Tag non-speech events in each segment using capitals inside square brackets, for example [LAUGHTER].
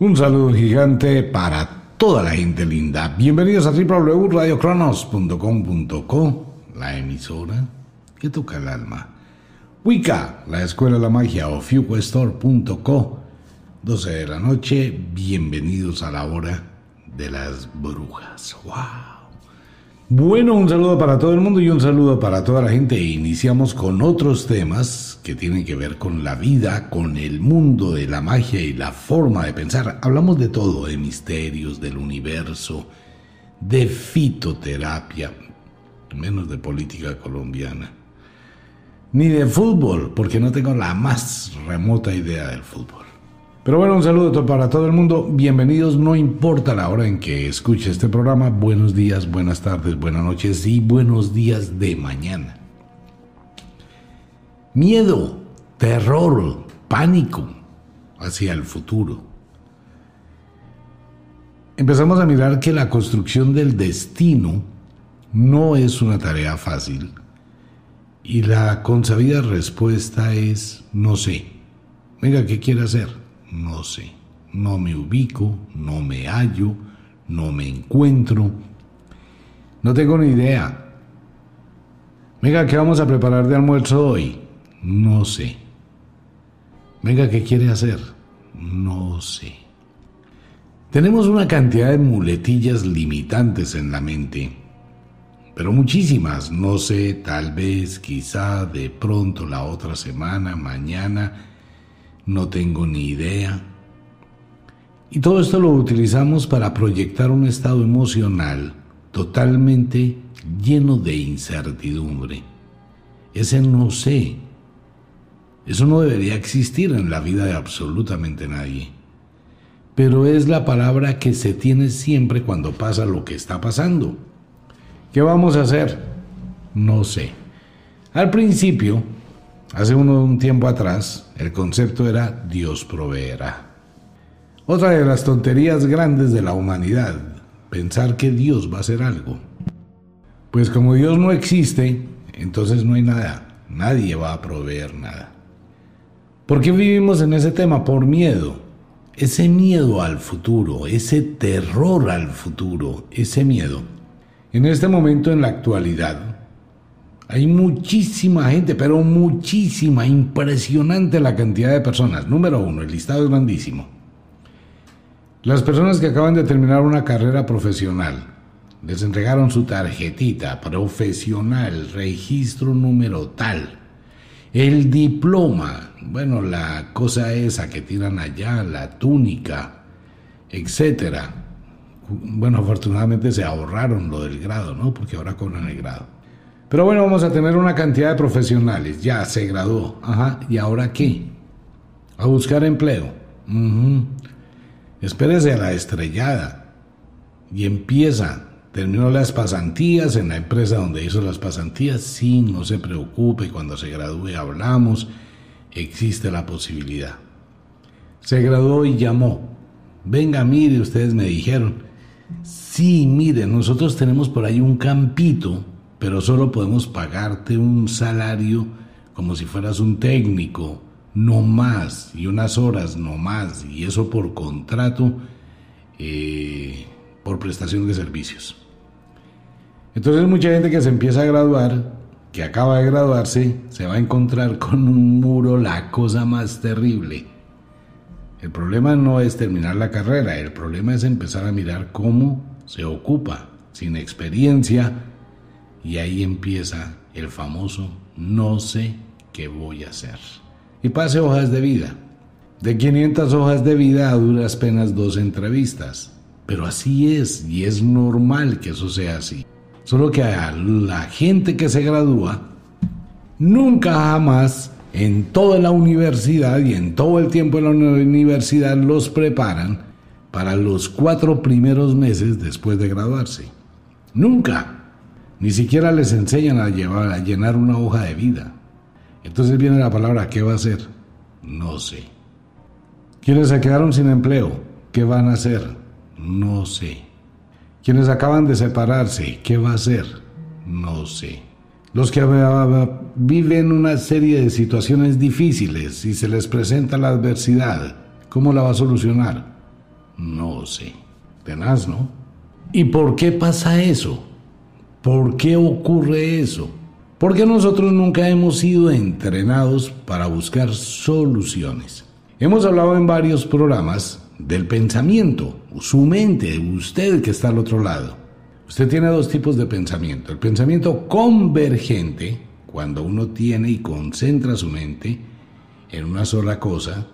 Un saludo gigante para toda la gente linda. Bienvenidos a www.radiocronos.com.co, la emisora que toca el alma. Wicca, la escuela de la magia o fuquestore.co, 12 de la noche. Bienvenidos a la hora de las brujas. ¡Wow! Bueno, un saludo para todo el mundo y un saludo para toda la gente. Iniciamos con otros temas que tienen que ver con la vida, con el mundo de la magia y la forma de pensar. Hablamos de todo, de misterios, del universo, de fitoterapia, menos de política colombiana. Ni de fútbol, porque no tengo la más remota idea del fútbol. Pero bueno, un saludo para todo el mundo. Bienvenidos, no importa la hora en que escuche este programa. Buenos días, buenas tardes, buenas noches y buenos días de mañana. Miedo, terror, pánico hacia el futuro. Empezamos a mirar que la construcción del destino no es una tarea fácil y la consabida respuesta es no sé. Venga, ¿qué quiere hacer? No sé. No me ubico, no me hallo, no me encuentro. No tengo ni idea. Venga, ¿qué vamos a preparar de almuerzo hoy? No sé. Venga, ¿qué quiere hacer? No sé. Tenemos una cantidad de muletillas limitantes en la mente, pero muchísimas. No sé, tal vez, quizá, de pronto, la otra semana, mañana no tengo ni idea. Y todo esto lo utilizamos para proyectar un estado emocional totalmente lleno de incertidumbre. Ese no sé. Eso no debería existir en la vida de absolutamente nadie. Pero es la palabra que se tiene siempre cuando pasa lo que está pasando. ¿Qué vamos a hacer? No sé. Al principio, Hace un tiempo atrás, el concepto era Dios proveerá. Otra de las tonterías grandes de la humanidad, pensar que Dios va a hacer algo. Pues como Dios no existe, entonces no hay nada, nadie va a proveer nada. ¿Por qué vivimos en ese tema? Por miedo. Ese miedo al futuro, ese terror al futuro, ese miedo. En este momento, en la actualidad, hay muchísima gente, pero muchísima, impresionante la cantidad de personas. Número uno, el listado es grandísimo. Las personas que acaban de terminar una carrera profesional les entregaron su tarjetita profesional, registro número tal. El diploma, bueno, la cosa esa que tiran allá, la túnica, etcétera. Bueno, afortunadamente se ahorraron lo del grado, ¿no? Porque ahora cobran el grado. Pero bueno, vamos a tener una cantidad de profesionales. Ya se graduó. Ajá. ¿Y ahora qué? A buscar empleo. Espérese a la estrellada. Y empieza. Terminó las pasantías en la empresa donde hizo las pasantías. Sí, no se preocupe. Cuando se gradúe hablamos. Existe la posibilidad. Se graduó y llamó. Venga, mire, ustedes me dijeron. Sí, mire, nosotros tenemos por ahí un campito pero solo podemos pagarte un salario como si fueras un técnico, no más, y unas horas no más, y eso por contrato, eh, por prestación de servicios. Entonces mucha gente que se empieza a graduar, que acaba de graduarse, se va a encontrar con un muro la cosa más terrible. El problema no es terminar la carrera, el problema es empezar a mirar cómo se ocupa, sin experiencia, y ahí empieza el famoso no sé qué voy a hacer. Y pase hojas de vida. De 500 hojas de vida a duras dos entrevistas. Pero así es y es normal que eso sea así. Solo que a la gente que se gradúa, nunca jamás en toda la universidad y en todo el tiempo en la universidad los preparan para los cuatro primeros meses después de graduarse. Nunca. Ni siquiera les enseñan a, llevar, a llenar una hoja de vida. Entonces viene la palabra, ¿qué va a hacer? No sé. Quienes se quedaron sin empleo, ¿qué van a hacer? No sé. Quienes acaban de separarse, ¿qué va a hacer? No sé. Los que viven una serie de situaciones difíciles y se les presenta la adversidad, ¿cómo la va a solucionar? No sé. Tenaz, ¿no? ¿Y por qué pasa eso? ¿Por qué ocurre eso? Porque nosotros nunca hemos sido entrenados para buscar soluciones. Hemos hablado en varios programas del pensamiento, su mente, usted que está al otro lado. Usted tiene dos tipos de pensamiento. El pensamiento convergente, cuando uno tiene y concentra su mente en una sola cosa,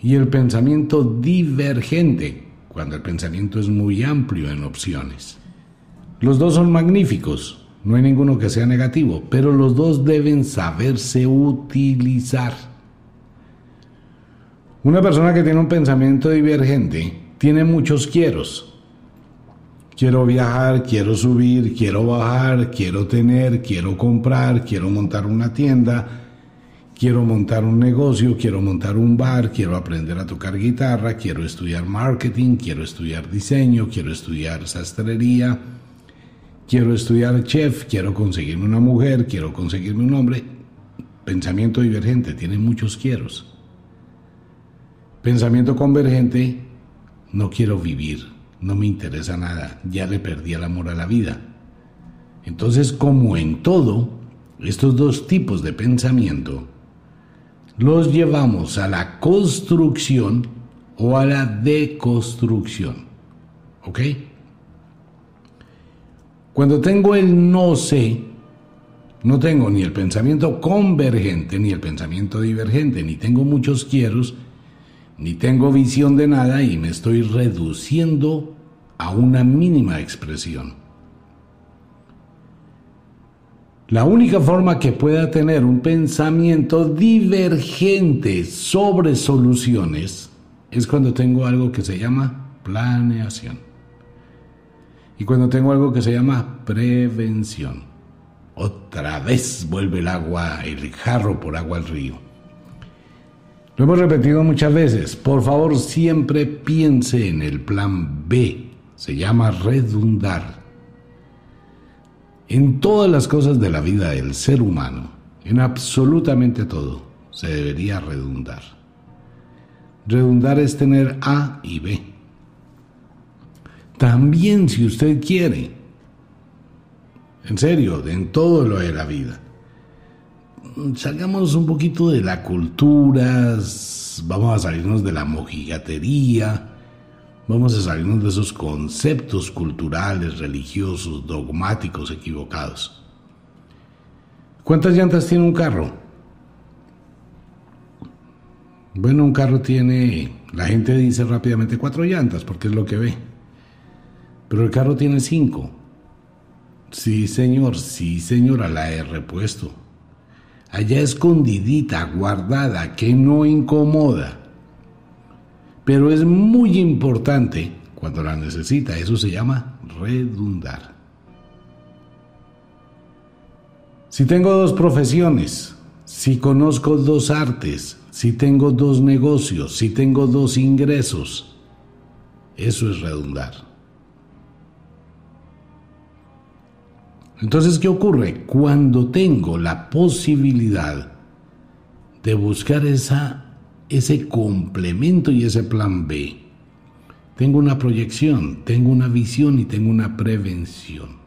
y el pensamiento divergente, cuando el pensamiento es muy amplio en opciones. Los dos son magníficos, no hay ninguno que sea negativo, pero los dos deben saberse utilizar. Una persona que tiene un pensamiento divergente tiene muchos quieros. Quiero viajar, quiero subir, quiero bajar, quiero tener, quiero comprar, quiero montar una tienda, quiero montar un negocio, quiero montar un bar, quiero aprender a tocar guitarra, quiero estudiar marketing, quiero estudiar diseño, quiero estudiar sastrería, quiero estudiar chef, quiero conseguirme una mujer, quiero conseguirme un hombre. Pensamiento divergente, tiene muchos quieros. Pensamiento convergente, no quiero vivir, no me interesa nada, ya le perdí el amor a la vida. Entonces, como en todo, estos dos tipos de pensamiento los llevamos a la construcción o a la deconstrucción. ¿Ok? Cuando tengo el no sé, no tengo ni el pensamiento convergente ni el pensamiento divergente, ni tengo muchos quieros, ni tengo visión de nada y me estoy reduciendo a una mínima expresión. La única forma que pueda tener un pensamiento divergente sobre soluciones es cuando tengo algo que se llama planeación. Y cuando tengo algo que se llama prevención. Otra vez vuelve el agua, el jarro por agua al río. Lo hemos repetido muchas veces. Por favor, siempre piense en el plan B. Se llama redundar en todas las cosas de la vida del ser humano, en absolutamente todo, se debería redundar. Redundar es tener A y B. También si usted quiere, en serio, en todo lo de la vida. Salgamos un poquito de la cultura, vamos a salirnos de la mojigatería, Vamos a salirnos de esos conceptos culturales, religiosos, dogmáticos equivocados. ¿Cuántas llantas tiene un carro? Bueno, un carro tiene, la gente dice rápidamente cuatro llantas porque es lo que ve. Pero el carro tiene cinco. Sí, señor, sí, señora, la he repuesto. Allá escondidita, guardada, que no incomoda pero es muy importante cuando la necesita. Eso se llama redundar. Si tengo dos profesiones, si conozco dos artes, si tengo dos negocios, si tengo dos ingresos, eso es redundar. Entonces, ¿qué ocurre? Cuando tengo la posibilidad de buscar esa ese complemento y ese plan B. Tengo una proyección, tengo una visión y tengo una prevención.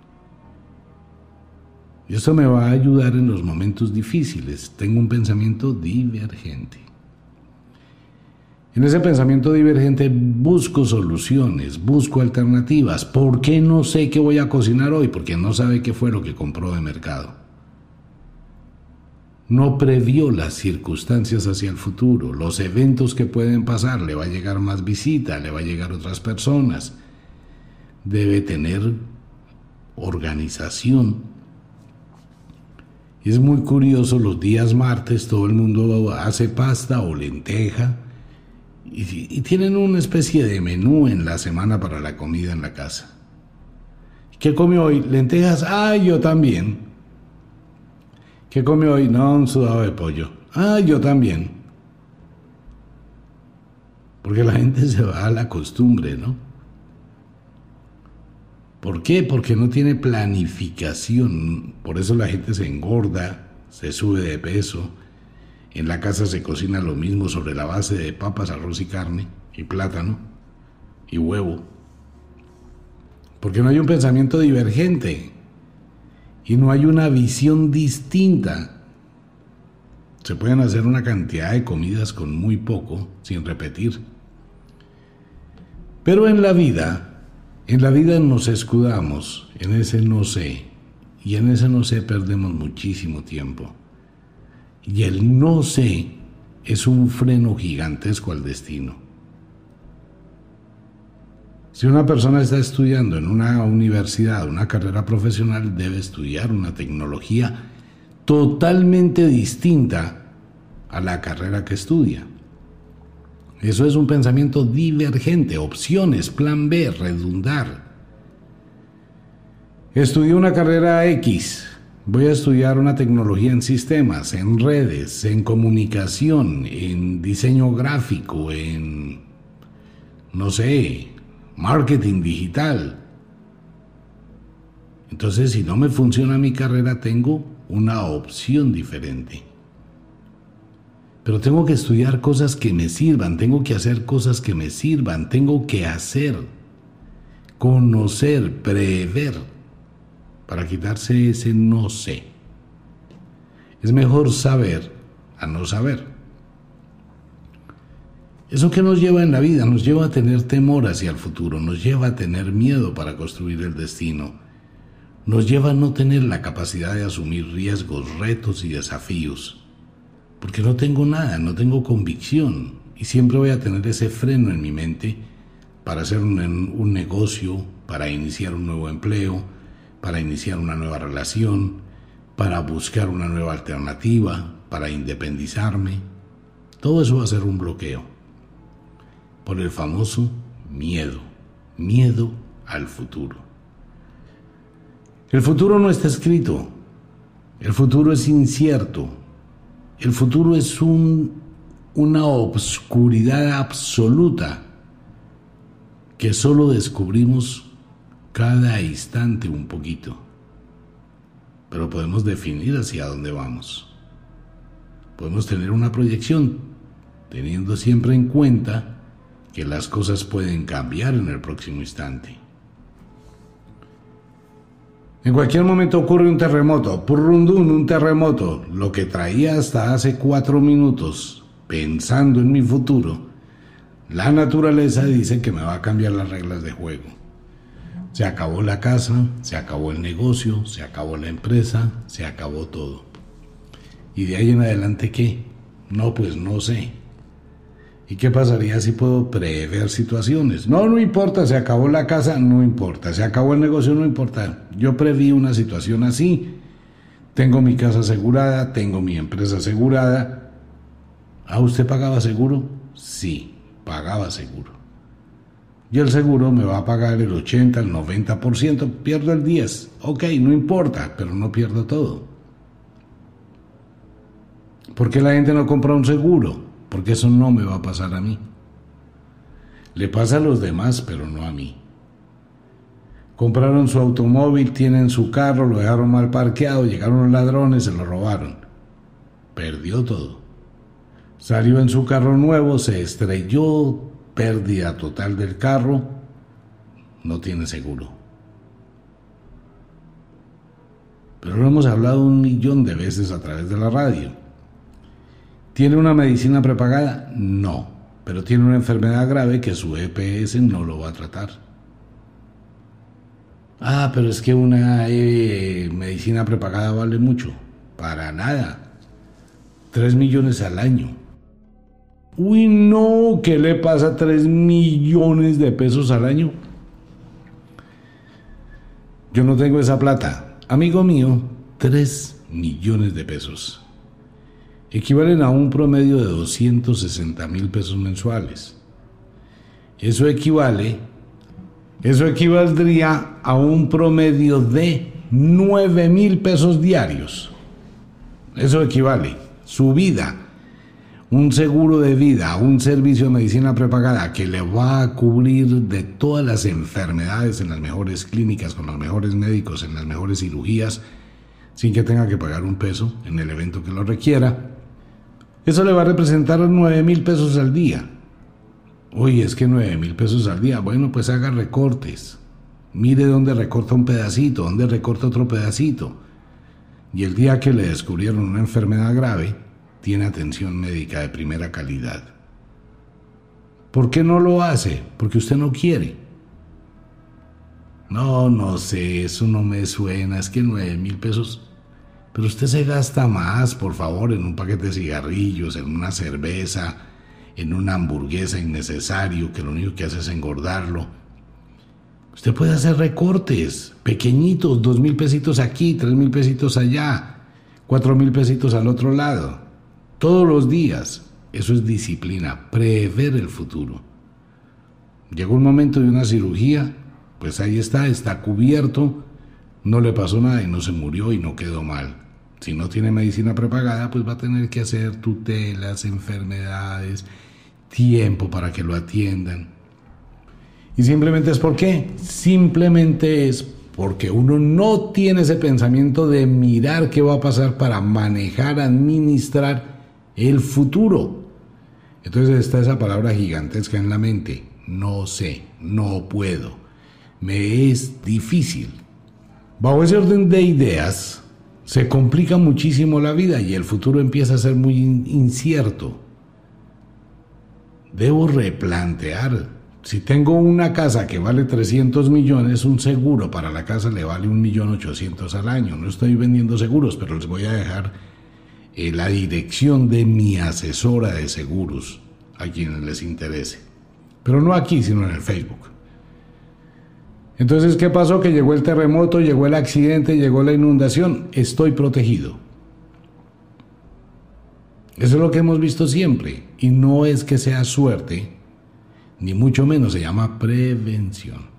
Y eso me va a ayudar en los momentos difíciles. Tengo un pensamiento divergente. En ese pensamiento divergente busco soluciones, busco alternativas. ¿Por qué no sé qué voy a cocinar hoy? Porque no sabe qué fue lo que compró de mercado no previó las circunstancias hacia el futuro, los eventos que pueden pasar, le va a llegar más visita, le va a llegar otras personas. Debe tener organización. Es muy curioso, los días martes todo el mundo hace pasta o lenteja y, tienen una especie de menú en la semana para la comida en la casa. ¿Qué come hoy? Lentejas. Ah, yo también. ¿Qué come hoy? No, un sudado de pollo. Ah, yo también. Porque la gente se va a la costumbre, ¿no? ¿Por qué? Porque no tiene planificación. Por eso la gente se engorda, se sube de peso. En la casa se cocina lo mismo sobre la base de papas, arroz y carne y plátano. y huevo. Porque no hay un pensamiento divergente y no hay una visión distinta. Se pueden hacer una cantidad de comidas con muy poco, sin repetir. Pero en la vida, en la vida nos escudamos en ese no sé, y en ese no sé perdemos muchísimo tiempo. Y el no sé es un freno gigantesco al destino. Si una persona está estudiando en una universidad, una carrera profesional, debe estudiar una tecnología totalmente distinta a la carrera que estudia. Eso es un pensamiento divergente, opciones, plan B, redundar. Estudié una carrera X, voy a estudiar una tecnología en sistemas, en redes, en comunicación, en diseño gráfico, en, no sé, marketing digital. Entonces, si no me funciona mi carrera, tengo una opción diferente. Pero tengo que estudiar cosas que me sirvan, tengo que hacer cosas que me sirvan, tengo que hacer, conocer, prever, para quitarse ese no sé. Es mejor saber a no saber. Eso que nos lleva en la vida, nos lleva a tener temor hacia el futuro, nos lleva a tener miedo para construir el destino, nos lleva a no tener la capacidad de asumir riesgos, retos y desafíos, porque no tengo nada, no tengo convicción y siempre voy a tener ese freno en mi mente para hacer un, un negocio, para iniciar un nuevo empleo, para iniciar una nueva relación, para buscar una nueva alternativa, para independizarme. Todo eso va a ser un bloqueo por el famoso miedo, miedo al futuro. El futuro no está escrito, el futuro es incierto, el futuro es un, una obscuridad absoluta que solo descubrimos cada instante un poquito, pero podemos definir hacia dónde vamos. Podemos tener una proyección, teniendo siempre en cuenta que las cosas pueden cambiar en el próximo instante. En cualquier momento ocurre un terremoto, purrundún, un terremoto, lo que traía hasta hace cuatro minutos, pensando en mi futuro, la naturaleza dice que me va a cambiar las reglas de juego. Se acabó la casa, se acabó el negocio, se acabó la empresa, se acabó todo. ¿Y de ahí en adelante qué? No, pues no sé. ¿Y qué pasaría si puedo prever situaciones? No, no importa, se acabó la casa, no importa, se acabó el negocio, no importa. Yo preví una situación así. Tengo mi casa asegurada, tengo mi empresa asegurada. ¿Ah, usted pagaba seguro? Sí, pagaba seguro. Y el seguro me va a pagar el 80, el 90%, pierdo el 10. Ok, no importa, pero no pierdo todo. ¿Por qué la gente no compra un seguro? porque eso no me va a pasar a mí. Le pasa a los demás, pero no a mí. Compraron su automóvil, tienen su carro, lo dejaron mal parqueado, llegaron los ladrones, se lo robaron. Perdió todo. Salió en su carro nuevo, se estrelló, pérdida total del carro, no tiene seguro. Pero lo hemos hablado un millón de veces a través de la radio. ¿Tiene una medicina prepagada? No, pero tiene una enfermedad grave que su EPS no lo va a tratar. Ah, pero es que una eh, medicina prepagada vale mucho. Para nada. Tres millones al año. Uy, no, ¿qué le pasa a tres millones de pesos al año? Yo no tengo esa plata. Amigo mío, tres millones de pesos equivalen a un promedio de 260 mil pesos mensuales. Eso equivale, eso equivaldría a un promedio de 9 mil pesos diarios. Eso equivale. Su vida, un seguro de vida, un servicio de medicina prepagada que le va a cubrir de todas las enfermedades en las mejores clínicas, con los mejores médicos, en las mejores cirugías, sin que tenga que pagar un peso en el evento que lo requiera eso le va a representar 9 mil pesos al día. Uy, es que nueve mil pesos al día. Bueno, pues haga recortes. Mire dónde recorta un pedacito, dónde recorta otro pedacito. Y el día que le descubrieron una enfermedad grave, tiene atención médica de primera calidad. ¿Por qué no lo hace? Porque usted no quiere. No, no sé, eso no me suena, es que nueve mil pesos. Pero usted se gasta más, por favor, en un paquete de cigarrillos, en una cerveza, en una hamburguesa innecesario que lo único que hace es engordarlo. Usted puede hacer recortes pequeñitos, dos mil pesitos aquí, tres mil pesitos allá, cuatro mil pesitos al otro lado, todos los días. Eso es disciplina, prever el futuro. Llegó un momento de una cirugía, pues ahí está, está cubierto, no le pasó nada y no se murió y no quedó mal. Si no tiene medicina prepagada, pues va a tener que hacer tutelas, enfermedades, tiempo para que lo atiendan. Y simplemente es por qué. Simplemente es porque uno no tiene ese pensamiento de mirar qué va a pasar para manejar, administrar el futuro. Entonces está esa palabra gigantesca en la mente. No sé, no puedo, me es difícil. Bajo ese orden de ideas, se complica muchísimo la vida y el futuro empieza a ser muy incierto. Debo replantear. Si tengo una casa que vale 300 millones, un seguro para la casa le vale 1.800.000 al año. No estoy vendiendo seguros, pero les voy a dejar eh, la dirección de mi asesora de seguros a quienes les interese. Pero no aquí, sino en el Facebook. Entonces, ¿qué pasó? Que llegó el terremoto, llegó el accidente, llegó la inundación. Estoy protegido. Eso es lo que hemos visto siempre. Y no es que sea suerte, ni mucho menos se llama prevención.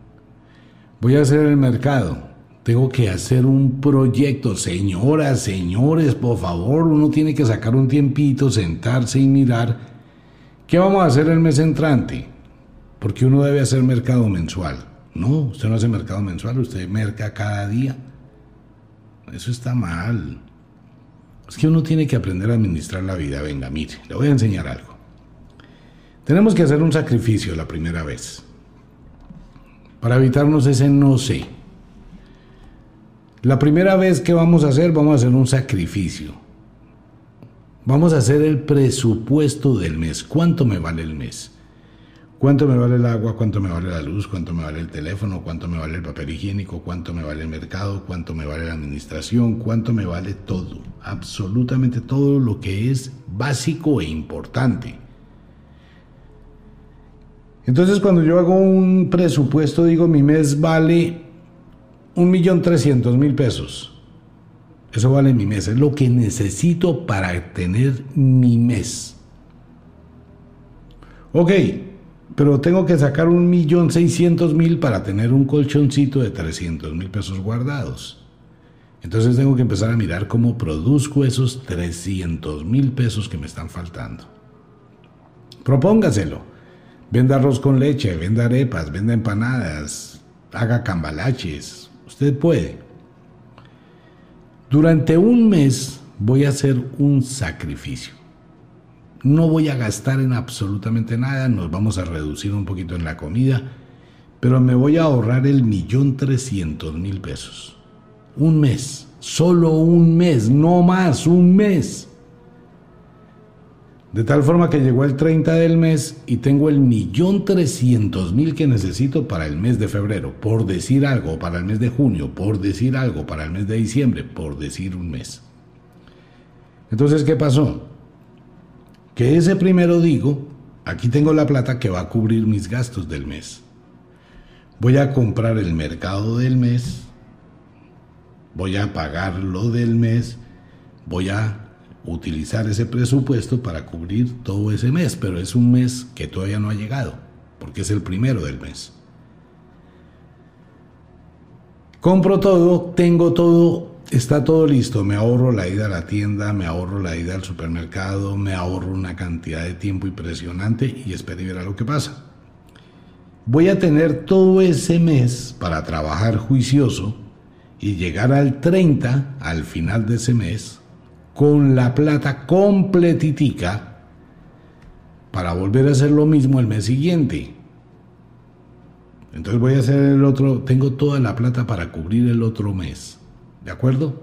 Voy a hacer el mercado. Tengo que hacer un proyecto. Señoras, señores, por favor, uno tiene que sacar un tiempito, sentarse y mirar qué vamos a hacer el mes entrante. Porque uno debe hacer mercado mensual. No, usted no hace mercado mensual, usted merca cada día. Eso está mal. Es que uno tiene que aprender a administrar la vida. Venga, mire, le voy a enseñar algo. Tenemos que hacer un sacrificio la primera vez. Para evitarnos ese no sé. La primera vez que vamos a hacer, vamos a hacer un sacrificio. Vamos a hacer el presupuesto del mes. ¿Cuánto me vale el mes? ¿Cuánto me vale el agua? ¿Cuánto me vale la luz? ¿Cuánto me vale el teléfono? ¿Cuánto me vale el papel higiénico? ¿Cuánto me vale el mercado? ¿Cuánto me vale la administración? ¿Cuánto me vale todo? Absolutamente todo lo que es básico e importante. Entonces cuando yo hago un presupuesto digo mi mes vale un millón trescientos mil pesos. Eso vale mi mes, es lo que necesito para tener mi mes. Ok, pero tengo que sacar un millón seiscientos mil para tener un colchoncito de trescientos mil pesos guardados. Entonces tengo que empezar a mirar cómo produzco esos trescientos mil pesos que me están faltando. Propóngaselo. Venda arroz con leche, venda arepas, venda empanadas, haga cambalaches. Usted puede. Durante un mes voy a hacer un sacrificio no voy a gastar en absolutamente nada, nos vamos a reducir un poquito en la comida, pero me voy a ahorrar el millón trescientos mil pesos. Un mes, solo un mes, no más, un mes. De tal forma que llegó el 30 del mes y tengo el millón trescientos mil que necesito para el mes de febrero, por decir algo, para el mes de junio, por decir algo, para el mes de diciembre, por decir un mes. Entonces, ¿qué pasó? que ese primero digo, aquí tengo la plata que va a cubrir mis gastos del mes. Voy a comprar el mercado del mes, voy a pagar lo del mes, voy a utilizar ese presupuesto para cubrir todo ese mes, pero es un mes que todavía no ha llegado, porque es el primero del mes. Compro todo, tengo todo está todo listo, me ahorro la ida a la tienda, me ahorro la ida al supermercado, me ahorro una cantidad de tiempo impresionante y espero ver a lo que pasa. Voy a tener todo ese mes para trabajar juicioso y llegar al 30, al final de ese mes, con la plata completitica para volver a hacer lo mismo el mes siguiente. Entonces voy a hacer el otro, tengo toda la plata para cubrir el otro mes. ¿De acuerdo?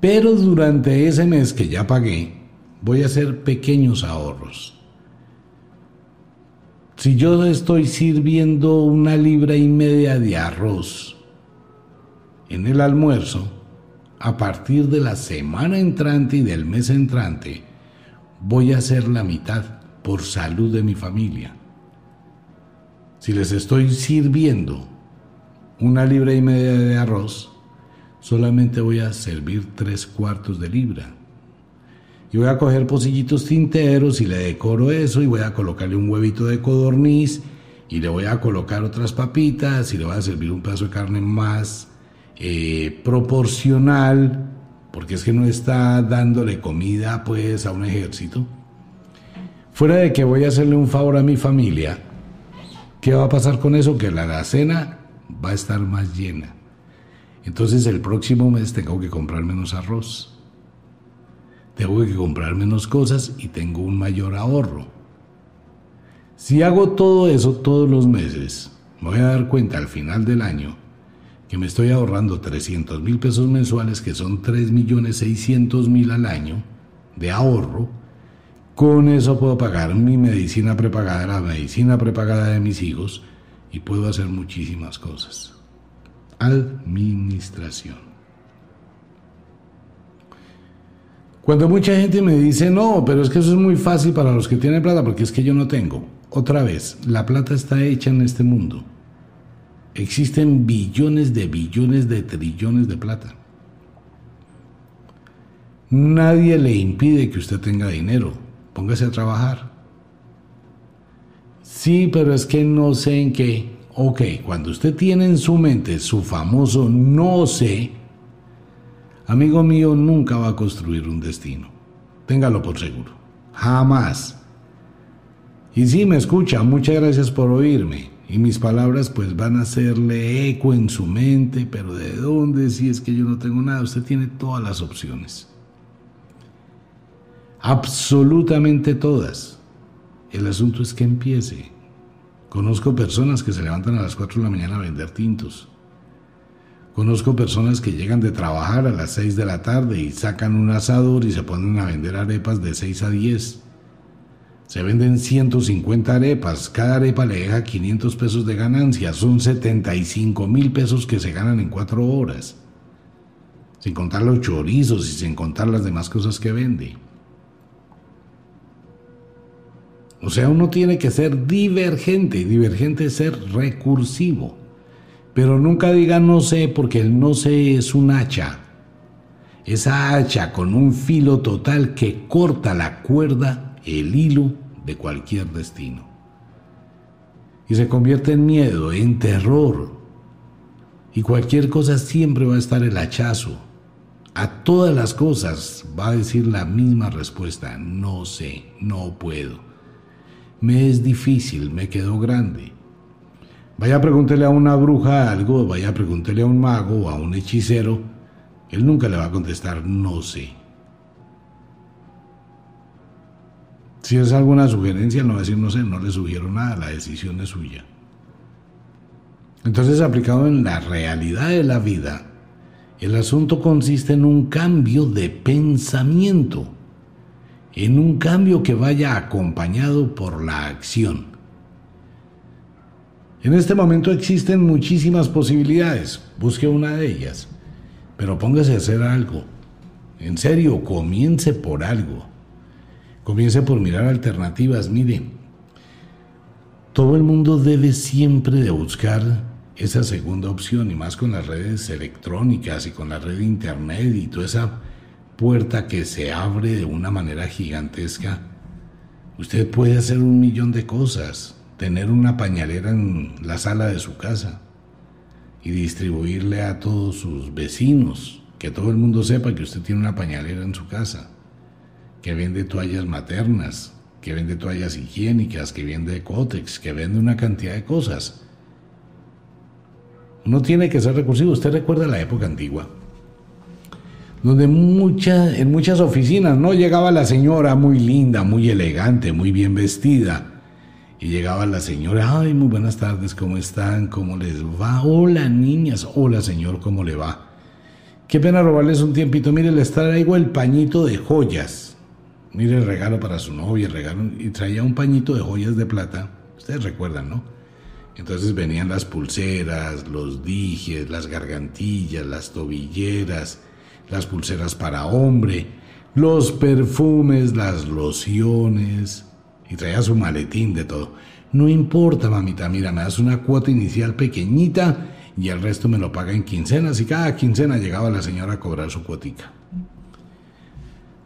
Pero durante ese mes que ya pagué, voy a hacer pequeños ahorros. Si yo estoy sirviendo una libra y media de arroz en el almuerzo, a partir de la semana entrante y del mes entrante, voy a hacer la mitad por salud de mi familia. Si les estoy sirviendo una libra y media de arroz, solamente voy a servir tres cuartos de libra. Y voy a coger pocillitos tinteros y le decoro eso y voy a colocarle un huevito de codorniz y le voy a colocar otras papitas y le voy a servir un pedazo de carne más eh, proporcional, porque es que no está dándole comida pues a un ejército. Fuera de que voy a hacerle un favor a mi familia, ¿Qué va a pasar con eso? Que la alacena va a estar más llena. Entonces el próximo mes tengo que comprar menos arroz. Tengo que comprar menos cosas y tengo un mayor ahorro. Si hago todo eso todos los meses, me voy a dar cuenta al final del año que me estoy ahorrando 300 mil pesos mensuales, que son 3 millones 600 mil al año de ahorro con eso puedo pagar mi medicina prepagada, la medicina prepagada de mis hijos y puedo hacer muchísimas cosas. Administración. Cuando mucha gente me dice, no, pero es que eso es muy fácil para los que tienen plata, porque es que yo no tengo. Otra vez, la plata está hecha en este mundo. Existen billones de billones de trillones de plata. Nadie le impide que usted tenga dinero póngase a trabajar. Sí, pero es que no sé en qué. Ok, cuando usted tiene en su mente su famoso no sé, amigo mío, nunca va a construir un destino. Téngalo por seguro. Jamás. Y si me escucha, muchas gracias por oírme. Y mis palabras pues van a hacerle eco en su mente, pero ¿de dónde si es que yo no tengo nada? Usted tiene todas las opciones. Absolutamente todas. El asunto es que empiece. Conozco personas que se levantan a las 4 de la mañana a vender tintos. Conozco personas que llegan de trabajar a las 6 de la tarde y sacan un asador y se ponen a vender arepas de 6 a 10. Se venden 150 arepas, cada arepa le deja 500 pesos de ganancia, son 75 mil pesos que se ganan en 4 horas. Sin contar los chorizos y sin contar las demás cosas que vende. O sea, uno tiene que ser divergente. Divergente es ser recursivo. Pero nunca diga no sé porque el no sé es un hacha. Esa hacha con un filo total que corta la cuerda, el hilo de cualquier destino. Y se convierte en miedo, en terror. Y cualquier cosa siempre va a estar el hachazo. A todas las cosas va a decir la misma respuesta. No sé, no puedo me es difícil, me quedo grande. Vaya a preguntarle a una bruja algo, vaya a preguntarle a un mago o a un hechicero, él nunca le va a contestar no sé. Si es alguna sugerencia, no decir no sé, no le sugiero nada, la decisión es suya. Entonces, aplicado en la realidad de la vida, el asunto consiste en un cambio de pensamiento en un cambio que vaya acompañado por la acción. En este momento existen muchísimas posibilidades, busque una de ellas, pero póngase a hacer algo. En serio, comience por algo. Comience por mirar alternativas. Mire, todo el mundo debe siempre de buscar esa segunda opción y más con las redes electrónicas y con la red de internet y toda esa puerta que se abre de una manera gigantesca, usted puede hacer un millón de cosas, tener una pañalera en la sala de su casa y distribuirle a todos sus vecinos, que todo el mundo sepa que usted tiene una pañalera en su casa, que vende toallas maternas, que vende toallas higiénicas, que vende cótex, que vende una cantidad de cosas. Uno tiene que ser recursivo. Usted recuerda la época antigua donde mucha, en muchas oficinas no llegaba la señora muy linda, muy elegante, muy bien vestida. Y llegaba la señora, ay, muy buenas tardes, ¿cómo están? ¿Cómo les va? Hola niñas, hola señor, ¿cómo le va? Qué pena robarles un tiempito, mire, les traigo el pañito de joyas. Mire el regalo para su novia, el regalo, y traía un pañito de joyas de plata. Ustedes recuerdan, ¿no? Entonces venían las pulseras, los dijes, las gargantillas, las tobilleras, las pulseras para hombre, los perfumes, las lociones, y traía su maletín de todo. No importa, mamita, mira, me das una cuota inicial pequeñita y el resto me lo paga en quincenas y cada quincena llegaba la señora a cobrar su cuotica.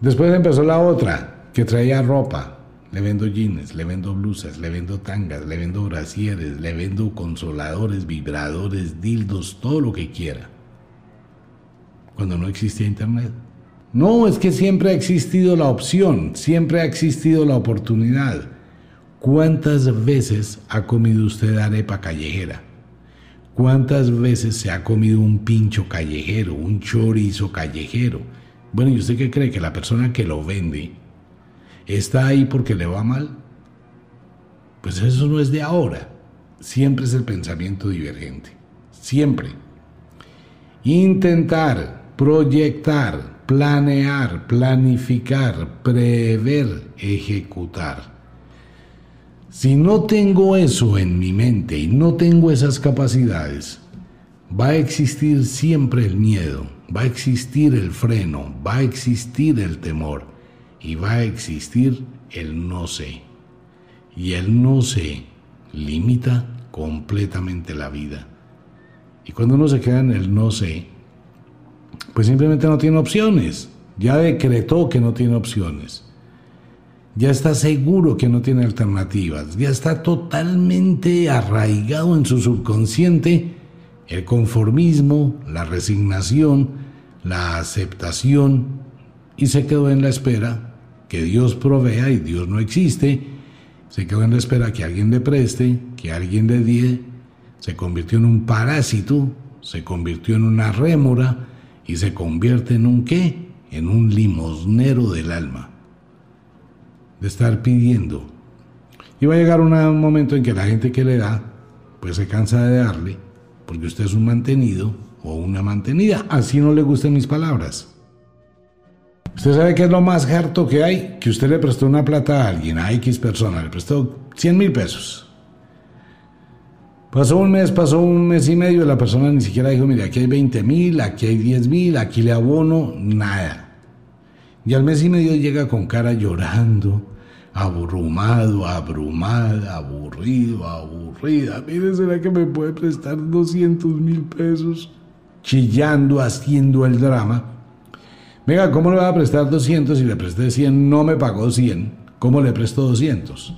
Después empezó la otra, que traía ropa. Le vendo jeans, le vendo blusas, le vendo tangas, le vendo brasieres, le vendo consoladores, vibradores, dildos, todo lo que quiera cuando no existía Internet. No, es que siempre ha existido la opción, siempre ha existido la oportunidad. ¿Cuántas veces ha comido usted arepa callejera? ¿Cuántas veces se ha comido un pincho callejero, un chorizo callejero? Bueno, ¿y usted qué cree? ¿Que la persona que lo vende está ahí porque le va mal? Pues eso no es de ahora. Siempre es el pensamiento divergente. Siempre. Intentar proyectar, planear, planificar, prever, ejecutar. Si no tengo eso en mi mente y no tengo esas capacidades, va a existir siempre el miedo, va a existir el freno, va a existir el temor y va a existir el no sé. Y el no sé limita completamente la vida. Y cuando uno se queda en el no sé, pues simplemente no tiene opciones. Ya decretó que no tiene opciones. Ya está seguro que no tiene alternativas. Ya está totalmente arraigado en su subconsciente el conformismo, la resignación, la aceptación y se quedó en la espera que Dios provea y Dios no existe. Se quedó en la espera que alguien le preste, que alguien le dé. Se convirtió en un parásito, se convirtió en una rémora y se convierte en un qué? En un limosnero del alma. De estar pidiendo. Y va a llegar un momento en que la gente que le da, pues se cansa de darle, porque usted es un mantenido o una mantenida. Así no le gustan mis palabras. Usted sabe qué es lo más harto que hay, que usted le prestó una plata a alguien, a X persona, le prestó 100 mil pesos. Pasó un mes, pasó un mes y medio, la persona ni siquiera dijo, mire, aquí hay 20 mil, aquí hay 10 mil, aquí le abono, nada. Y al mes y medio llega con cara llorando, abrumado, abrumada, aburrido, aburrida. Mire, ¿será que me puede prestar 200 mil pesos? Chillando, haciendo el drama. Venga, ¿cómo le va a prestar 200 si le presté 100? No me pagó 100. ¿Cómo le presto 200?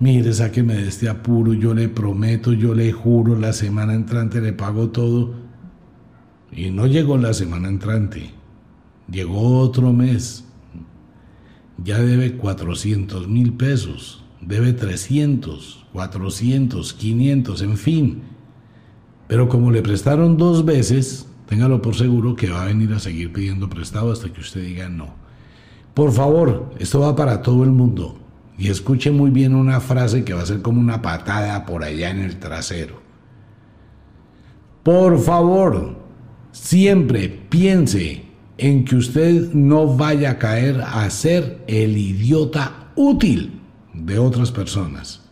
Mire, sáqueme de este apuro, yo le prometo, yo le juro, la semana entrante le pago todo. Y no llegó la semana entrante, llegó otro mes. Ya debe 400 mil pesos, debe 300, 400, 500, en fin. Pero como le prestaron dos veces, téngalo por seguro que va a venir a seguir pidiendo prestado hasta que usted diga no. Por favor, esto va para todo el mundo. Y escuche muy bien una frase que va a ser como una patada por allá en el trasero. Por favor, siempre piense en que usted no vaya a caer a ser el idiota útil de otras personas.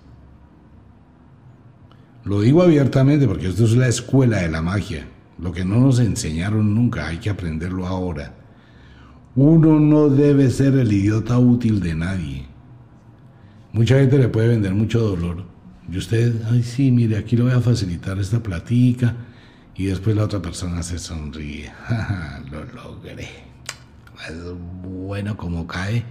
Lo digo abiertamente porque esto es la escuela de la magia. Lo que no nos enseñaron nunca, hay que aprenderlo ahora. Uno no debe ser el idiota útil de nadie. Mucha gente le puede vender mucho dolor. Y usted, ay, sí, mire, aquí le voy a facilitar esta platica. Y después la otra persona se sonríe. [LAUGHS] Lo logré. Es bueno como cae.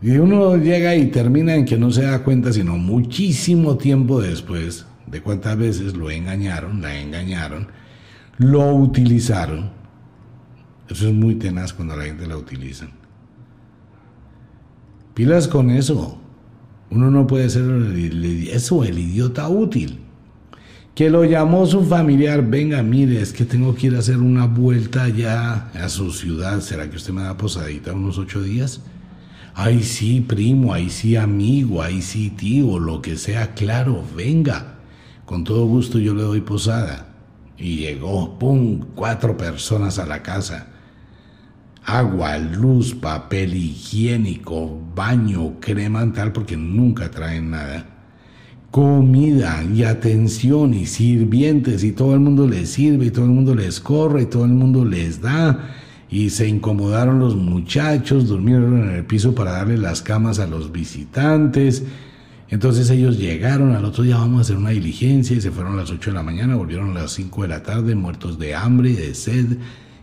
Y uno llega y termina en que no se da cuenta, sino muchísimo tiempo después de cuántas veces lo engañaron, la engañaron, lo utilizaron. Eso es muy tenaz cuando la gente la utiliza. Pilas con eso. Uno no puede ser el, eso, el idiota útil. Que lo llamó su familiar, venga, mire, es que tengo que ir a hacer una vuelta allá a su ciudad, ¿será que usted me da posadita unos ocho días? Ay, sí, primo, ahí sí, amigo, ahí sí, tío, lo que sea, claro, venga. Con todo gusto yo le doy posada. Y llegó, ¡pum!, cuatro personas a la casa. Agua, luz, papel higiénico, baño, crema tal, porque nunca traen nada comida y atención y sirvientes y todo el mundo les sirve y todo el mundo les corre y todo el mundo les da y se incomodaron los muchachos, durmieron en el piso para darle las camas a los visitantes. Entonces ellos llegaron, al otro día vamos a hacer una diligencia y se fueron a las 8 de la mañana, volvieron a las 5 de la tarde, muertos de hambre, de sed,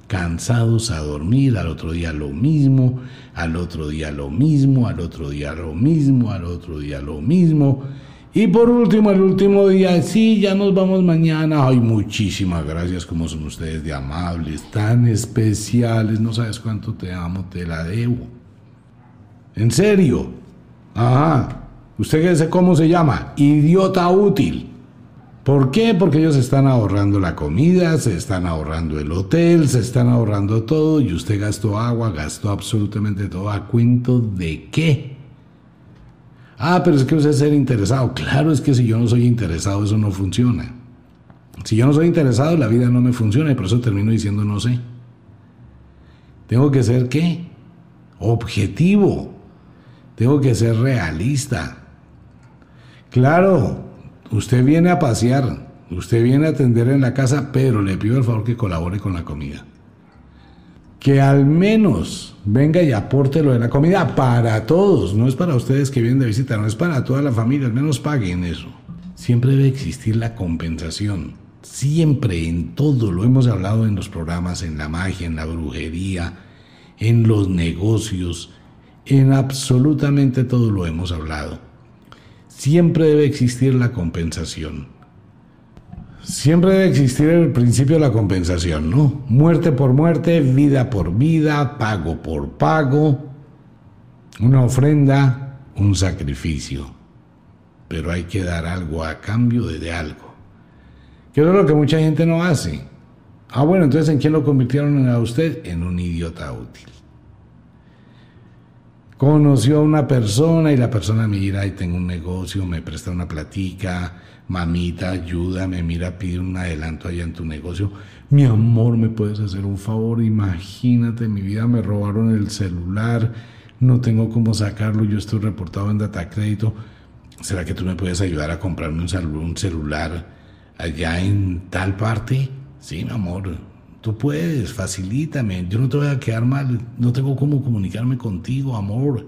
cansados a dormir, al otro día lo mismo, al otro día lo mismo, al otro día lo mismo, al otro día lo mismo. Y por último, el último día, sí, ya nos vamos mañana. Ay, muchísimas gracias, como son ustedes de amables, tan especiales. No sabes cuánto te amo, te la debo. ¿En serio? Ajá. ¿Usted qué sé cómo se llama? Idiota útil. ¿Por qué? Porque ellos están ahorrando la comida, se están ahorrando el hotel, se están ahorrando todo y usted gastó agua, gastó absolutamente todo. ¿A cuento de qué? Ah, pero es que usted es ser interesado. Claro, es que si yo no soy interesado, eso no funciona. Si yo no soy interesado, la vida no me funciona y por eso termino diciendo no sé. Tengo que ser qué? Objetivo. Tengo que ser realista. Claro, usted viene a pasear, usted viene a atender en la casa, pero le pido el favor que colabore con la comida que al menos venga y aporte lo de la comida para todos, no es para ustedes que vienen de visita, no es para toda la familia, al menos paguen eso. Siempre debe existir la compensación, siempre en todo, lo hemos hablado en los programas, en la magia, en la brujería, en los negocios, en absolutamente todo lo hemos hablado. Siempre debe existir la compensación. Siempre debe existir el principio de la compensación, ¿no? Muerte por muerte, vida por vida, pago por pago, una ofrenda, un sacrificio. Pero hay que dar algo a cambio de, algo. Que es lo que mucha gente no hace. Ah, bueno, entonces ¿en quién lo convirtieron a usted? En un idiota útil. Conoció a una persona y la persona mira y tengo un negocio, me presta una platica, mamita, ayúdame, mira, pide un adelanto allá en tu negocio. Mi amor, ¿me puedes hacer un favor? Imagínate, mi vida me robaron el celular, no tengo cómo sacarlo, yo estoy reportado en data crédito. ¿Será que tú me puedes ayudar a comprarme un, celular allá en tal parte? Sí, mi amor, tú puedes, facilítame, yo no te voy a quedar mal, no tengo cómo comunicarme contigo, amor.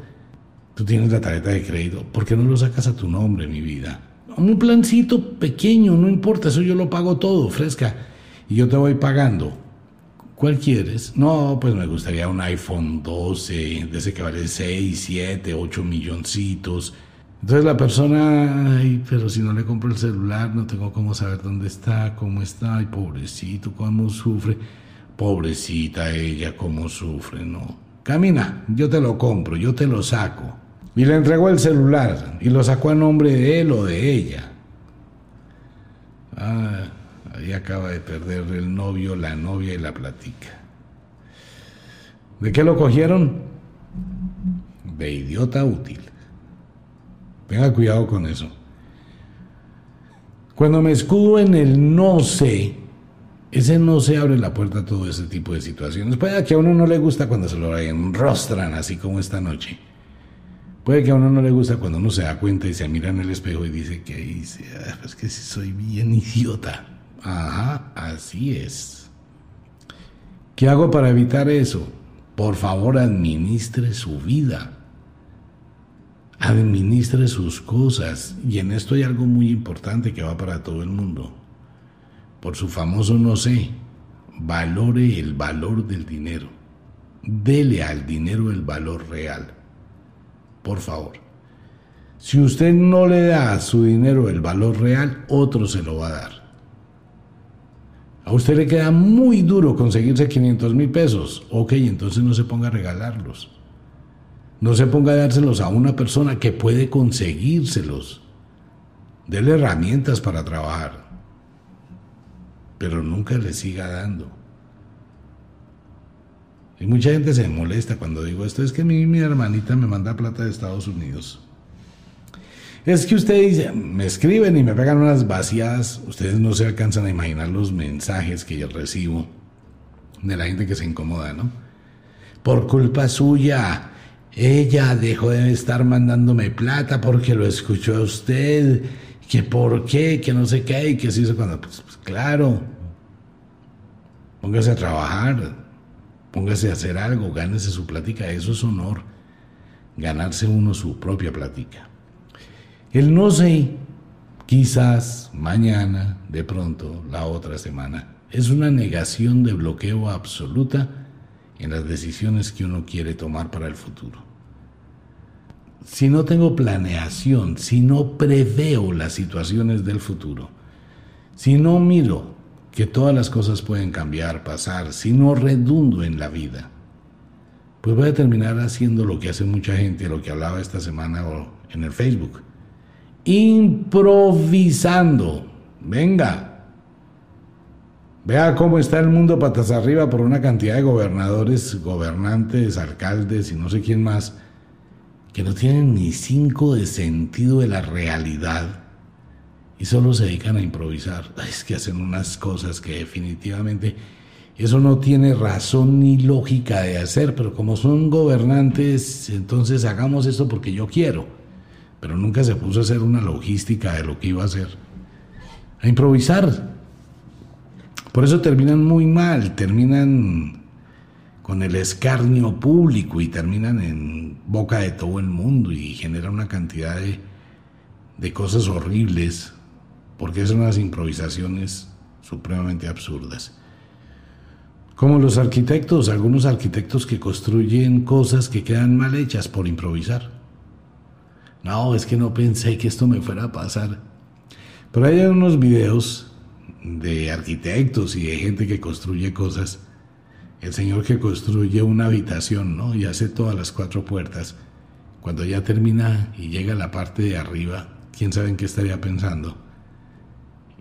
Tú tienes la tarjeta de crédito, ¿por qué no lo sacas a tu nombre, mi vida? Un plancito pequeño, no importa, eso yo lo pago todo, fresca. Y yo te voy pagando. ¿Cuál quieres? No, pues me gustaría un iPhone 12, de ese que vale 6, 7, 8 milloncitos. Entonces la persona, ay, pero si no le compro el celular, no tengo cómo saber dónde está, cómo está, ay, pobrecito, cómo sufre. Pobrecita ella, cómo sufre, no. Camina, yo te lo compro, yo te lo saco. Y le entregó el celular y lo sacó a nombre de él o de ella. Ah, ahí acaba de perder el novio, la novia y la platica. ¿De qué lo cogieron? De idiota útil. Tenga cuidado con eso. Cuando me escudo en el no sé, ese no se abre la puerta a todo ese tipo de situaciones. Puede que a uno no le gusta cuando se lo enrostran, así como esta noche. Puede que a uno no le gusta cuando uno se da cuenta y se mira en el espejo y dice que ah, pues que si soy bien idiota. Ajá, así es. ¿Qué hago para evitar eso? Por favor, administre su vida. Administre sus cosas. Y en esto hay algo muy importante que va para todo el mundo. Por su famoso no sé, valore el valor del dinero. Dele al dinero el valor real por favor. Si usted no le da a su dinero el valor real, otro se lo va a dar. A usted le queda muy duro conseguirse 500 mil pesos. Ok, entonces no se ponga a regalarlos. No se ponga a dárselos a una persona que puede conseguírselos. Dele herramientas para trabajar. pero nunca le siga dando. Y mucha gente se molesta cuando digo esto, es que mi, mi hermanita me manda plata de Estados Unidos. Es que ustedes me escriben y me pegan unas vacías, ustedes no se alcanzan a imaginar los mensajes que yo recibo de la gente que se incomoda, ¿no? Por culpa suya, ella dejó de estar mandándome plata porque lo escuchó a usted, que por qué, que no sé qué, y que se hizo cuando, pues, pues claro, póngase a trabajar, póngase a hacer algo, gánese su plática, eso es honor, ganarse uno su propia plática. El no sé, quizás mañana, de pronto, la otra semana, es una negación de bloqueo absoluta en las decisiones que uno quiere tomar para el futuro. Si no tengo planeación, si no preveo las situaciones del futuro, si no miro que todas las cosas pueden cambiar, pasar, si no redundo en la vida, pues voy a terminar haciendo lo que hace mucha gente, lo que hablaba esta semana en el Facebook improvisando. Venga. Vea cómo está el mundo patas arriba por una cantidad de gobernadores, gobernantes, alcaldes y no sé quién más, que no tienen ni cinco de sentido de la realidad y solo se dedican a improvisar. [LAUGHS] Es que hacen unas cosas que definitivamente eso no tiene razón ni lógica de hacer, pero como son gobernantes, entonces hagamos esto porque yo quiero pero nunca se puso a hacer una logística de lo que iba a hacer. A improvisar. Por eso terminan muy mal, terminan con el escarnio público y terminan en boca de todo el mundo y generan una cantidad de, de cosas horribles porque son unas improvisaciones supremamente absurdas. Como los arquitectos, algunos arquitectos que construyen cosas que quedan mal hechas por improvisar. No, es que no pensé que esto me fuera a pasar. Pero hay unos videos de arquitectos y de gente que construye cosas. El señor que construye una habitación, ¿no? Y hace todas las cuatro puertas. Cuando ya termina y llega a la parte de arriba, quién sabe en qué estaría pensando.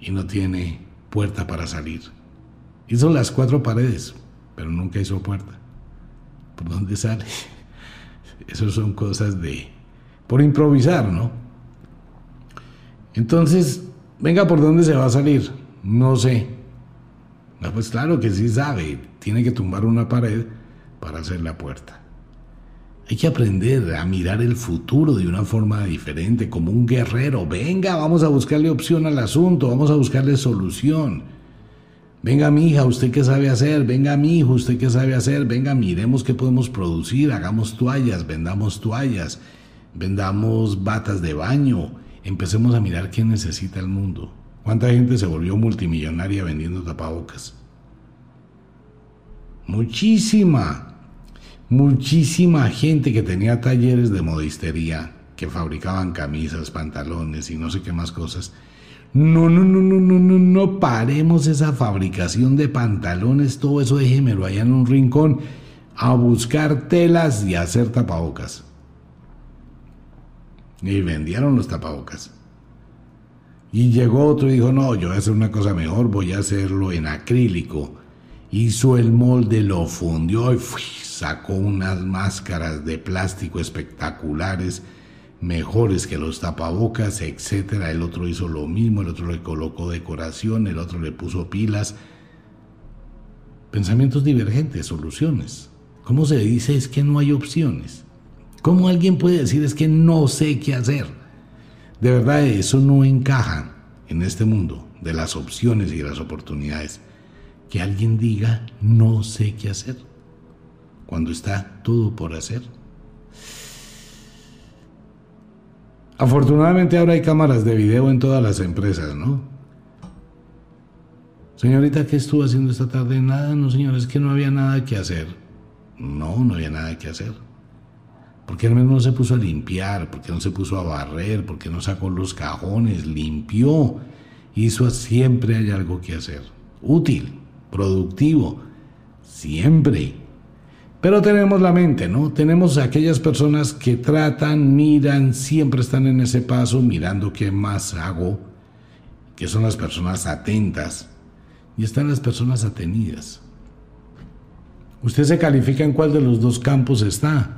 Y no tiene puerta para salir. Hizo las cuatro paredes, pero nunca hizo puerta. ¿Por dónde sale? [LAUGHS] Esas son cosas de por improvisar, ¿no? Entonces, venga, ¿por dónde se va a salir? No sé. Ah, pues claro que sí sabe, tiene que tumbar una pared para hacer la puerta. Hay que aprender a mirar el futuro de una forma diferente, como un guerrero. Venga, vamos a buscarle opción al asunto, vamos a buscarle solución. Venga, mi hija, usted qué sabe hacer. Venga, mi hijo, usted qué sabe hacer. Venga, miremos qué podemos producir. Hagamos toallas, vendamos toallas vendamos batas de baño, empecemos a mirar qué necesita el mundo. ¿Cuánta gente se volvió multimillonaria vendiendo tapabocas? Muchísima, muchísima gente que tenía talleres de modistería, que fabricaban camisas, pantalones y no sé qué más cosas. No, no, no, no, no, no, no paremos esa fabricación de pantalones, todo eso déjemelo allá en un rincón a buscar telas y a hacer tapabocas. Y vendieron los tapabocas. Y llegó otro y dijo, no, yo voy a hacer una cosa mejor, voy a hacerlo en acrílico. Hizo el molde, lo fundió y sacó unas máscaras de plástico espectaculares, mejores que los tapabocas, etc. El otro hizo lo mismo, el otro le colocó decoración, el otro le puso pilas. Pensamientos divergentes, soluciones. ¿Cómo se dice? Es que no hay opciones. ¿Cómo alguien puede decir es que no sé qué hacer? De verdad eso no encaja en este mundo de las opciones y las oportunidades. Que alguien diga no sé qué hacer cuando está todo por hacer. Afortunadamente ahora hay cámaras de video en todas las empresas, ¿no? Señorita, ¿qué estuvo haciendo esta tarde? Nada, no señores, es que no había nada que hacer. No, no había nada que hacer. ¿Por qué no se puso a limpiar? ¿Por qué no se puso a barrer? ¿Por qué no sacó los cajones? Limpió. Hizo siempre hay algo que hacer. Útil, productivo, siempre. Pero tenemos la mente, ¿no? Tenemos aquellas personas que tratan, miran, siempre están en ese paso, mirando qué más hago, que son las personas atentas. y están las personas atenidas. Usted se califica en cuál de los dos campos está.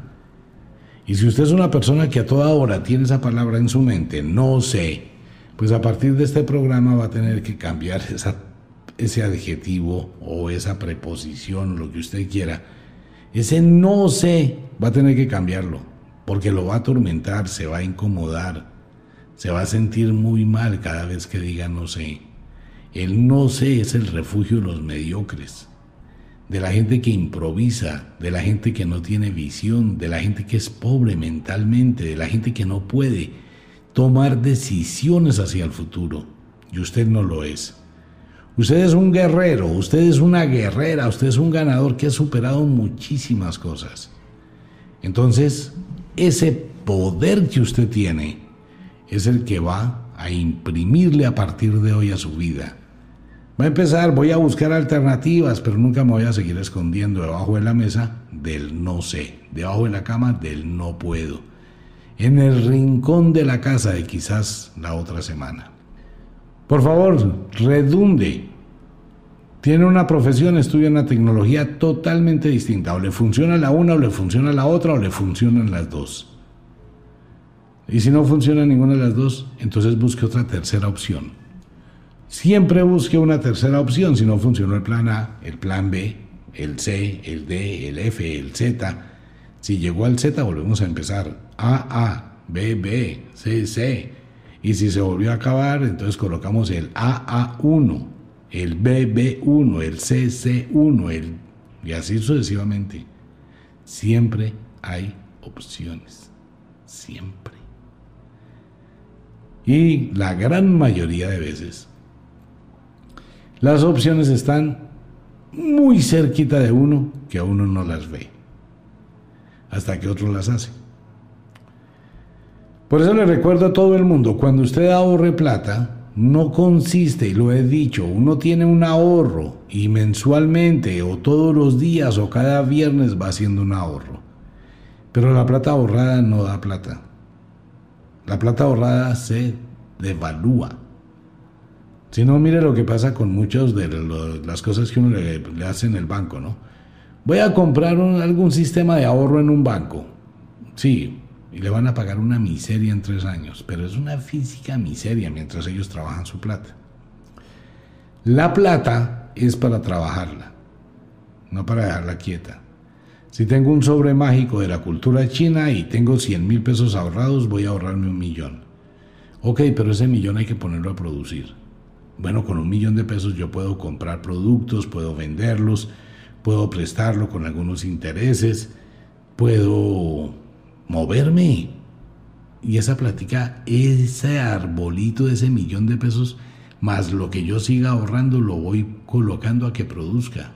Y si usted es una persona que a toda hora tiene esa palabra en su mente, no sé, pues a partir de este programa va a tener que cambiar [LAUGHS] ese adjetivo o esa preposición, lo que usted quiera. Ese no sé va a tener que cambiarlo, porque lo va a atormentar, se va a incomodar, se va a sentir muy mal cada vez que diga no sé. El no sé es el refugio de los mediocres, de la gente que improvisa, de la gente que no tiene visión, de la gente que es pobre mentalmente, de la gente que no puede tomar decisiones hacia el futuro. Y usted no lo es. Usted es un guerrero, usted es una guerrera, usted es un ganador que ha superado muchísimas cosas. Entonces, ese poder que usted tiene es el que va a imprimirle a partir de hoy a su vida. Va a empezar, voy a buscar alternativas, pero nunca me voy a seguir escondiendo debajo de la mesa del no sé, debajo de la cama del no puedo, en el rincón de la casa de quizás la otra semana. Por favor, redunde. Tiene una profesión, estudia una tecnología totalmente distinta. O le funciona la una, o le funciona la otra, o le funcionan las dos. Y si no funciona ninguna de las dos, entonces busque otra tercera opción. Siempre busque una tercera opción. Si no funcionó el plan A, el plan B, el C, el D, el F, el Z. Si llegó al Z, volvemos a empezar. A, A, B, B, C, C. Y si se volvió a acabar, entonces colocamos el AA1, el BB1, el CC1, el... y así sucesivamente. Siempre hay opciones. Siempre. Y la gran mayoría de veces las opciones están muy cerquita de uno que uno no las ve, hasta que otro las hace. Por eso le recuerdo a todo el mundo, cuando usted ahorre plata, no consiste, y lo he dicho, uno tiene un ahorro y mensualmente o todos los días o cada viernes va haciendo un ahorro. Pero la plata ahorrada no da plata. La plata ahorrada se devalúa. Si no, mire lo que pasa con muchas de las cosas que uno le, hace en el banco, ¿no? Voy a comprar algún sistema de ahorro en un banco. Sí, y le van a pagar una miseria en tres años, pero es una física miseria mientras ellos trabajan su plata. La plata es para trabajarla, no para dejarla quieta. Si tengo un sobre mágico de la cultura china y tengo 100 mil pesos ahorrados, voy a ahorrarme un millón. Ok, pero ese millón hay que ponerlo a producir. Bueno, con un millón de pesos yo puedo comprar productos, puedo venderlos, puedo prestarlo con algunos intereses, puedo moverme. Y esa plática, ese arbolito de ese millón de pesos, más lo que yo siga ahorrando, lo voy colocando a que produzca.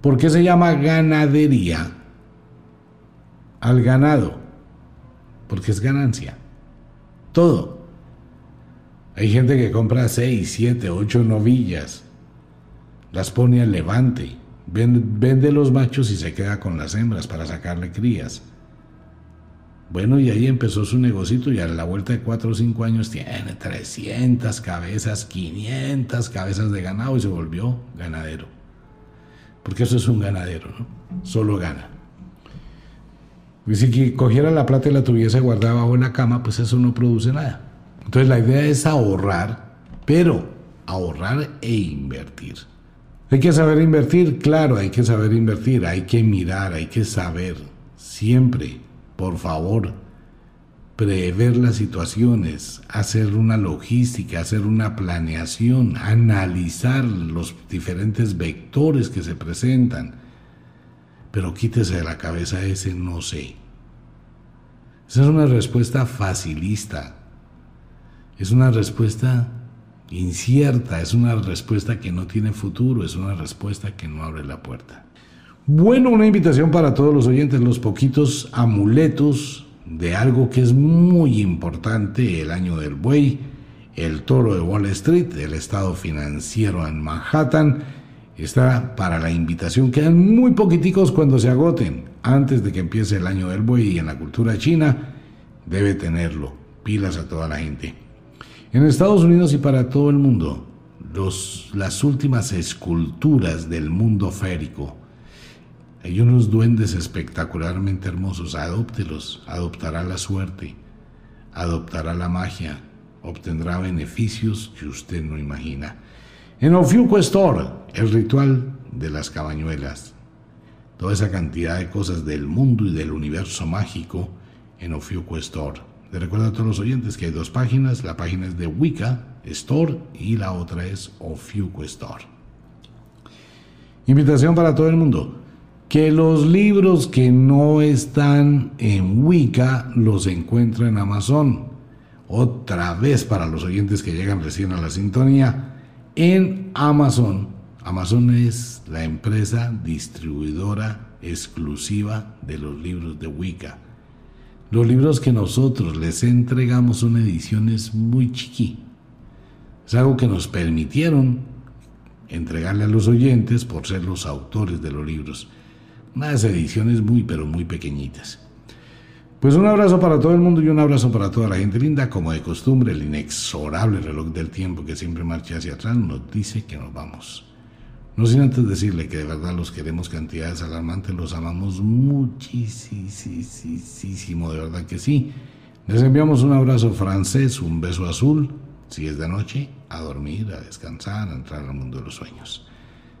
¿Por qué se llama ganadería? Al ganado. Porque es ganancia. Todo. Hay gente que compra 6, 7, 8 novillas, las pone al levante, vende, los machos y se queda con las hembras para sacarle crías. Bueno, y ahí empezó su negocito y a la vuelta de 4 o 5 años tiene 300 cabezas, 500 cabezas de ganado y se volvió ganadero. Porque eso es un ganadero, ¿no? Solo gana. Y si cogiera la plata y la tuviese guardada bajo la cama, pues eso no produce nada. Entonces la idea es ahorrar, pero ahorrar e invertir. Hay que saber invertir, claro, hay que saber invertir, hay que mirar, hay que saber siempre, por favor, prever las situaciones, hacer una logística, hacer una planeación, analizar los diferentes vectores que se presentan. Pero quítese de la cabeza ese no sé. Esa es una respuesta facilista, es una respuesta incierta, es una respuesta que no tiene futuro, es una respuesta que no abre la puerta. Bueno, una invitación para todos los oyentes, los poquitos amuletos de algo que es muy importante, el año del buey, el toro de Wall Street, el estado financiero en Manhattan, está para la invitación. Quedan muy poquiticos cuando se agoten. Antes de que empiece el año del buey y en la cultura china, debe tenerlo. Pilas a toda la gente. En Estados Unidos y para todo el mundo, los, las últimas esculturas del mundo férico. Hay unos duendes espectacularmente hermosos, adóptelos, adoptará la suerte, adoptará la magia, obtendrá beneficios que usted no imagina. En Ofiuco el ritual de las cabañuelas, toda esa cantidad de cosas del mundo y del universo mágico en Ofiuco. Le recuerdo a todos los oyentes que hay dos páginas, la página es de Wicca Store y la otra es Ofiuco Store. Invitación para todo el mundo. Que los libros que no están en Wicca los encuentra en Amazon. Otra vez para los oyentes que llegan recién a la sintonía. En Amazon. Amazon es la empresa distribuidora exclusiva de los libros de Wicca. Los libros que nosotros les entregamos son ediciones muy chiqui. Es algo que nos permitieron entregarle a los oyentes por ser los autores de los libros. Unas ediciones muy pero muy pequeñitas. Pues un abrazo para todo el mundo y un abrazo para toda la gente linda. Como de costumbre, el inexorable reloj del tiempo que siempre marcha hacia atrás nos dice que nos vamos. No sin antes decirle que de verdad los queremos cantidades alarmantes, los amamos muchísimo, de verdad que sí. Les enviamos un abrazo francés, un beso azul, si es de noche, a dormir, a descansar, a entrar al mundo de los sueños.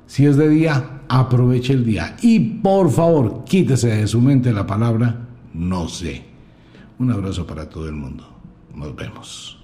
Si es de día, aproveche el día y por favor quítese de su mente la palabra no sé. Un abrazo para todo el mundo. Nos vemos.